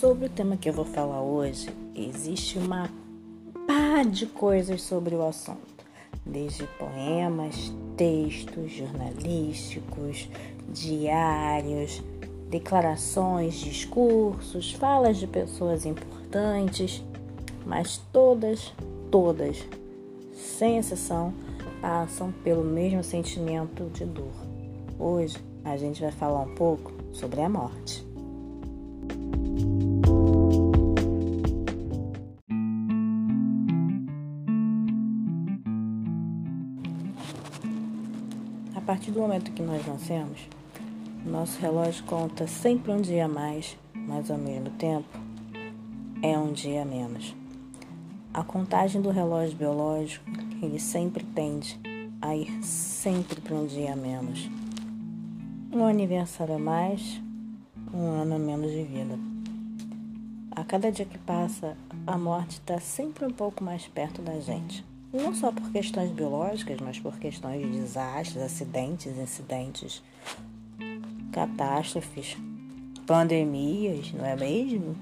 Sobre o tema que eu vou falar hoje, existe uma pá de coisas sobre o assunto, desde poemas, textos jornalísticos, diários, declarações, discursos, falas de pessoas importantes, mas todas, todas, sem exceção, passam pelo mesmo sentimento de dor. Hoje a gente vai falar um pouco sobre a morte. Momento que nós nascemos, nosso relógio conta sempre um dia a mais, mas ao mesmo tempo é um dia a menos. A contagem do relógio biológico, ele sempre tende a ir sempre para um dia a menos. Um aniversário a mais, um ano a menos de vida. A cada dia que passa, a morte está sempre um pouco mais perto da gente. Não só por questões biológicas, mas por questões de desastres, acidentes, incidentes, catástrofes, pandemias, não é mesmo?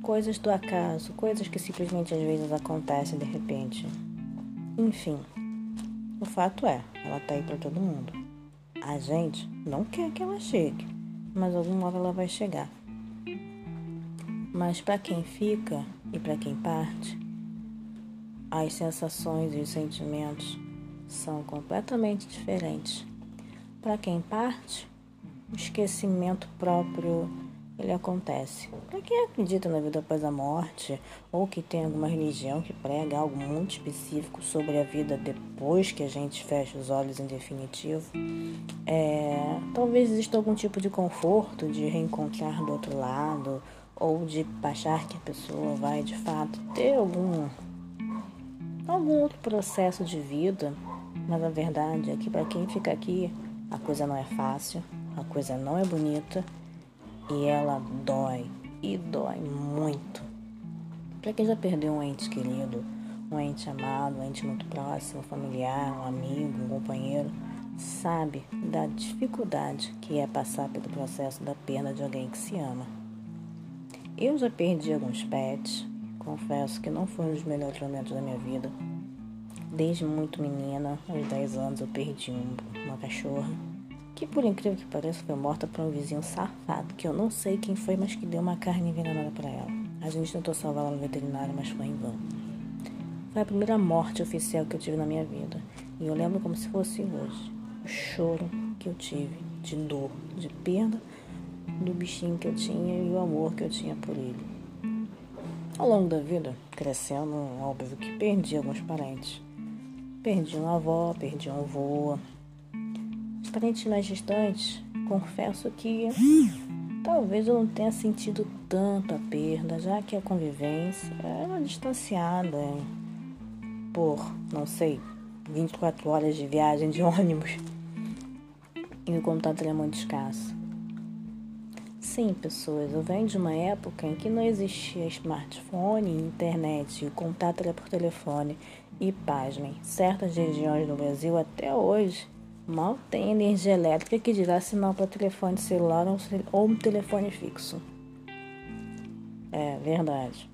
Coisas do acaso, coisas que simplesmente às vezes acontecem de repente. Enfim, o fato é, ela tá aí para todo mundo. A gente não quer que ela chegue, mas alguma hora ela vai chegar. Mas para quem fica e para quem parte, as sensações e os sentimentos são completamente diferentes. Para quem parte, o esquecimento próprio ele acontece. Para quem acredita na vida após a morte ou que tem alguma religião que prega algo muito específico sobre a vida depois que a gente fecha os olhos em definitivo, é, talvez exista algum tipo de conforto de reencontrar do outro lado ou de achar que a pessoa vai de fato ter algum algum outro processo de vida, mas a verdade é que para quem fica aqui a coisa não é fácil, a coisa não é bonita e ela dói e dói muito. Para quem já perdeu um ente querido, um ente amado, um ente muito próximo, um familiar, um amigo, um companheiro, sabe da dificuldade que é passar pelo processo da perda de alguém que se ama. Eu já perdi alguns pets, confesso que não foi um dos melhores momentos da minha vida. Desde muito menina, aos 10 anos, eu perdi um, uma cachorra que por incrível que pareça foi morta por um vizinho safado, que eu não sei quem foi, mas que deu uma carne envenenada para ela. A gente tentou salvá-la no veterinário, mas foi em vão. Foi a primeira morte oficial que eu tive na minha vida, e eu lembro como se fosse hoje. O choro que eu tive de dor, de perda do bichinho que eu tinha e o amor que eu tinha por ele. Ao longo da vida, crescendo, óbvio que perdi alguns parentes. Perdi uma avó, perdi um avô, parentes mais distantes, confesso que talvez eu não tenha sentido tanto a perda, já que a convivência era distanciada por, não sei, 24 horas de viagem de ônibus e o contato era muito escasso. Sim, pessoas, eu venho de uma época em que não existia smartphone, internet, o contato era por telefone e, pasmem, certas regiões do Brasil até hoje Mal tem energia elétrica que dirá sinal para telefone celular ou um telefone fixo. É verdade.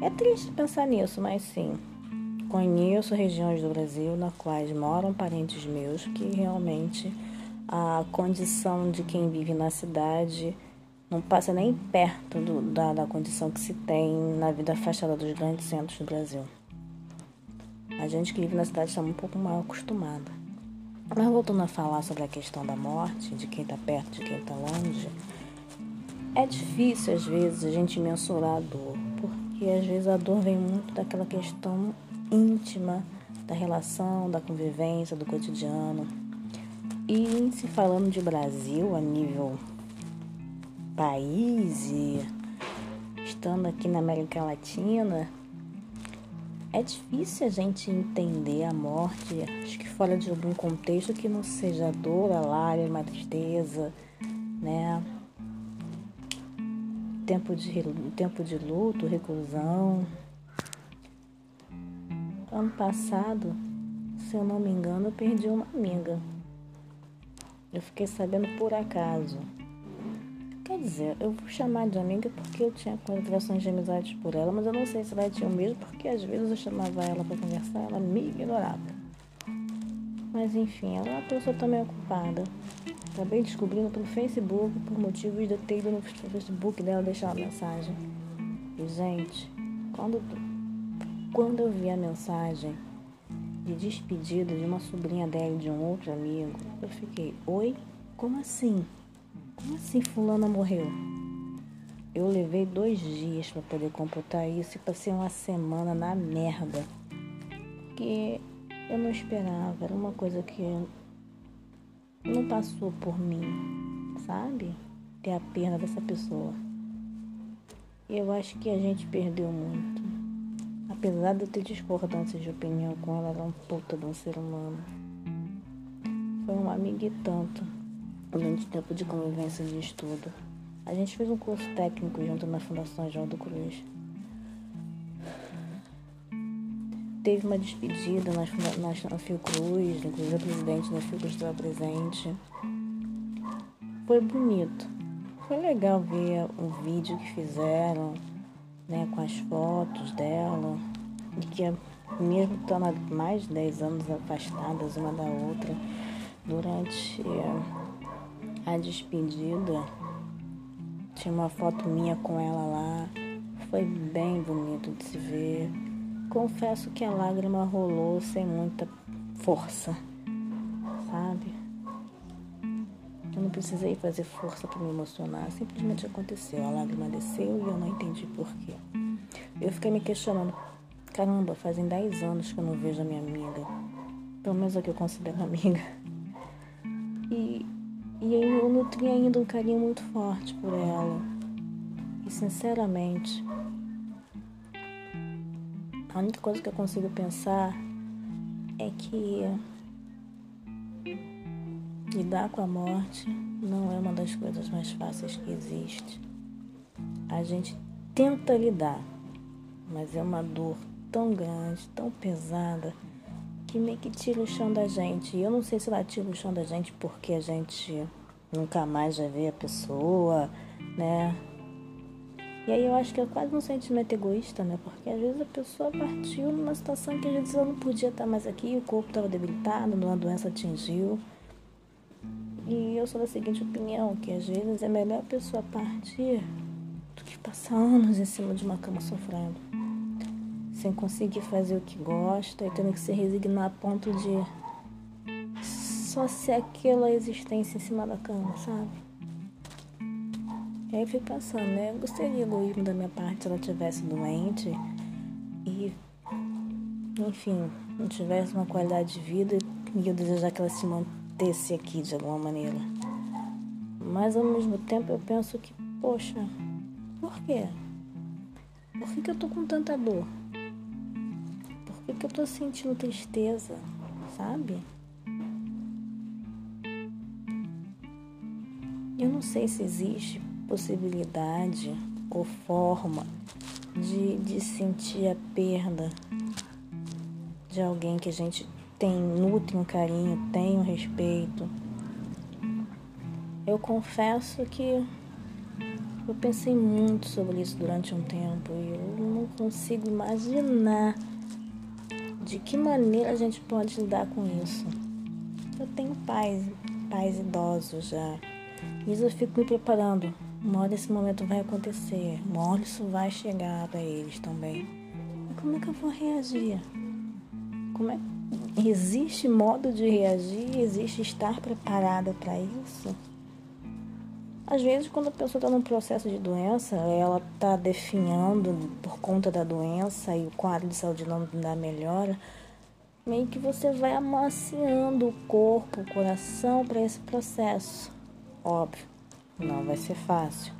É triste pensar nisso, mas sim. Conheço regiões do Brasil na quais moram parentes meus que realmente a condição de quem vive na cidade não passa nem perto do, da, da condição que se tem na vida afastada dos grandes centros do Brasil. A gente que vive na cidade está um pouco mal acostumada. Mas voltando a falar sobre a questão da morte, de quem está perto, de quem está longe, é difícil às vezes a gente mensurar a dor, porque às vezes a dor vem muito daquela questão íntima da relação, da convivência, do cotidiano. E se falando de Brasil a nível país e estando aqui na América Latina, é difícil a gente entender a morte, acho que fora de algum contexto que não seja dor, lágrima, tristeza, né? Tempo de, tempo de luto, reclusão. Ano passado, se eu não me engano, eu perdi uma amiga. Eu fiquei sabendo por acaso. Quer dizer, eu vou chamar de amiga porque eu tinha relações de amizade por ela, mas eu não sei se ela tinha o mesmo, porque às vezes eu chamava ela para conversar, ela me ignorava. Mas enfim, ela é uma pessoa também ocupada. Acabei descobrindo pelo Facebook, por motivos de eu ter ido no Facebook dela deixar uma mensagem. E gente, quando, quando eu vi a mensagem de despedida de uma sobrinha dela e de um outro amigo, eu fiquei, oi? Como assim? Como assim fulana morreu? Eu levei dois dias para poder computar isso e passei uma semana na merda. Porque eu não esperava, era uma coisa que não passou por mim, sabe? Ter a pena dessa pessoa. Eu acho que a gente perdeu muito. Apesar de eu ter discordâncias de opinião com ela, era um puta de um ser humano. Foi uma amiga e tanto durante tempo de convivência de estudo. A gente fez um curso técnico junto na Fundação João do Cruz. Teve uma despedida na, na, na Fiocruz, inclusive o presidente da Fiocruz estava presente. Foi bonito. Foi legal ver o vídeo que fizeram, né, com as fotos dela, e que mesmo estando mais de 10 anos afastadas uma da outra, durante a despedida. Tinha uma foto minha com ela lá. Foi bem bonito de se ver. Confesso que a lágrima rolou sem muita força, sabe? Eu não precisei fazer força para me emocionar, simplesmente aconteceu. A lágrima desceu e eu não entendi porquê. Eu fiquei me questionando: caramba, fazem 10 anos que eu não vejo a minha amiga. Pelo menos a que eu considero amiga. E e eu nutri ainda um carinho muito forte por ela. E sinceramente, a única coisa que eu consigo pensar é que lidar com a morte não é uma das coisas mais fáceis que existe. A gente tenta lidar, mas é uma dor tão grande, tão pesada que meio que tira o chão da gente. E eu não sei se ela tira o chão da gente porque a gente nunca mais vai ver a pessoa, né? E aí eu acho que é quase um sentimento egoísta, né? Porque às vezes a pessoa partiu numa situação que às vezes ela não podia estar mais aqui, o corpo estava debilitado, uma doença atingiu. E eu sou da seguinte opinião, que às vezes é melhor a pessoa partir do que passar anos em cima de uma cama sofrendo sem conseguir fazer o que gosta e tendo que se resignar a ponto de só ser aquela existência em cima da cama, sabe? E aí eu fico pensando, né? Eu gostaria egoísmo da minha parte se ela tivesse doente e, enfim, não tivesse uma qualidade de vida e eu desejar que ela se mantesse aqui de alguma maneira. Mas ao mesmo tempo eu penso que, poxa, por quê? Por que, que eu tô com tanta dor? porque eu tô sentindo tristeza, sabe? Eu não sei se existe possibilidade ou forma de, de sentir a perda de alguém que a gente tem, nutre um carinho, tem um respeito. Eu confesso que eu pensei muito sobre isso durante um tempo e eu não consigo imaginar de que maneira a gente pode lidar com isso? Eu tenho pais, pais idosos já. E eu fico me preparando. Uma hora esse momento vai acontecer. Uma hora isso vai chegar para eles também. E como é que eu vou reagir? Como é... Existe modo de reagir? Existe estar preparada para isso? Às vezes, quando a pessoa está num processo de doença, ela está definhando por conta da doença e o quadro de saúde não dá melhora, meio que você vai amaciando o corpo, o coração para esse processo. Óbvio, não vai ser fácil,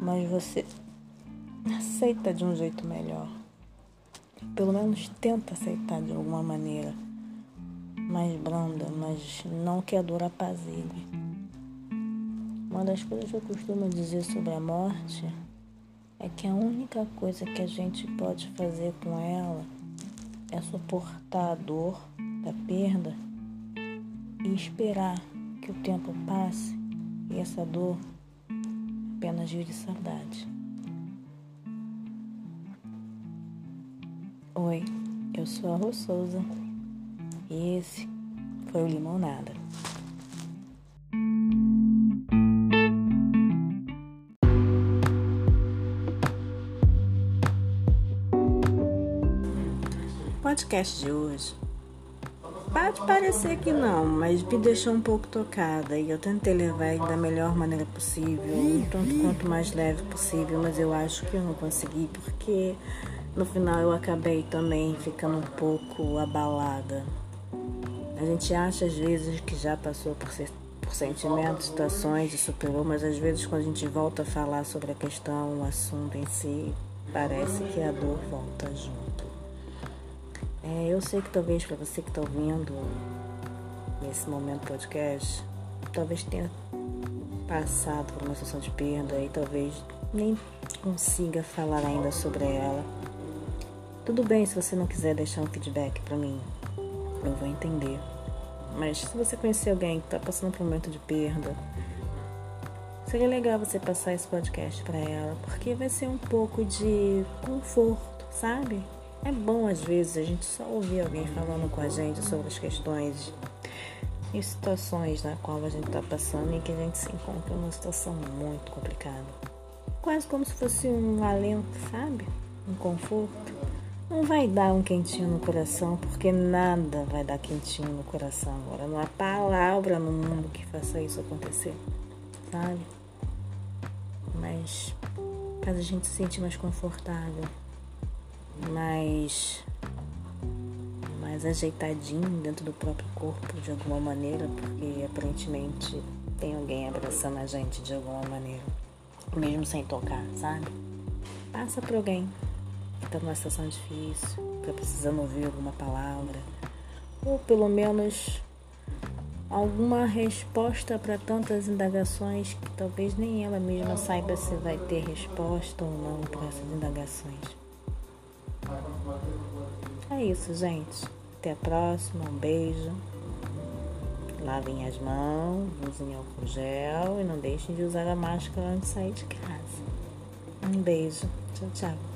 mas você aceita de um jeito melhor. Pelo menos tenta aceitar de alguma maneira mais branda, mas não que a dor apazigue. Uma das coisas que eu costumo dizer sobre a morte é que a única coisa que a gente pode fazer com ela é suportar a dor da perda e esperar que o tempo passe e essa dor apenas de saudade. Oi, eu sou a Rô e esse foi o Limonada. podcast de hoje pode parecer que não, mas me deixou um pouco tocada e eu tentei levar ele da melhor maneira possível, tanto quanto mais leve possível, mas eu acho que eu não consegui porque no final eu acabei também ficando um pouco abalada. A gente acha às vezes que já passou por, por sentimentos, situações e superou, mas às vezes quando a gente volta a falar sobre a questão, o assunto em si, parece que a dor volta junto. É, eu sei que talvez para você que está ouvindo nesse momento podcast, talvez tenha passado por uma situação de perda e talvez nem consiga falar ainda sobre ela. Tudo bem se você não quiser deixar um feedback para mim, eu vou entender. Mas se você conhecer alguém que está passando por um momento de perda, seria legal você passar esse podcast para ela, porque vai ser um pouco de conforto, sabe? É bom às vezes a gente só ouvir alguém falando com a gente sobre as questões e situações na qual a gente está passando e que a gente se encontra numa situação muito complicada. Quase como se fosse um alento, sabe? Um conforto. Não vai dar um quentinho no coração, porque nada vai dar quentinho no coração agora. Não há palavra no mundo que faça isso acontecer, sabe? Mas faz a gente se sentir mais confortável mais mais ajeitadinho dentro do próprio corpo de alguma maneira, porque aparentemente tem alguém abraçando a gente de alguma maneira, mesmo sem tocar, sabe? Passa por alguém está numa situação difícil, que tá precisando ouvir alguma palavra, ou pelo menos alguma resposta para tantas indagações que talvez nem ela mesma saiba se vai ter resposta ou não para essas indagações. É isso, gente. Até a próxima. Um beijo. Lavem as mãos, usem álcool gel e não deixem de usar a máscara antes de sair de casa. Um beijo. Tchau, tchau.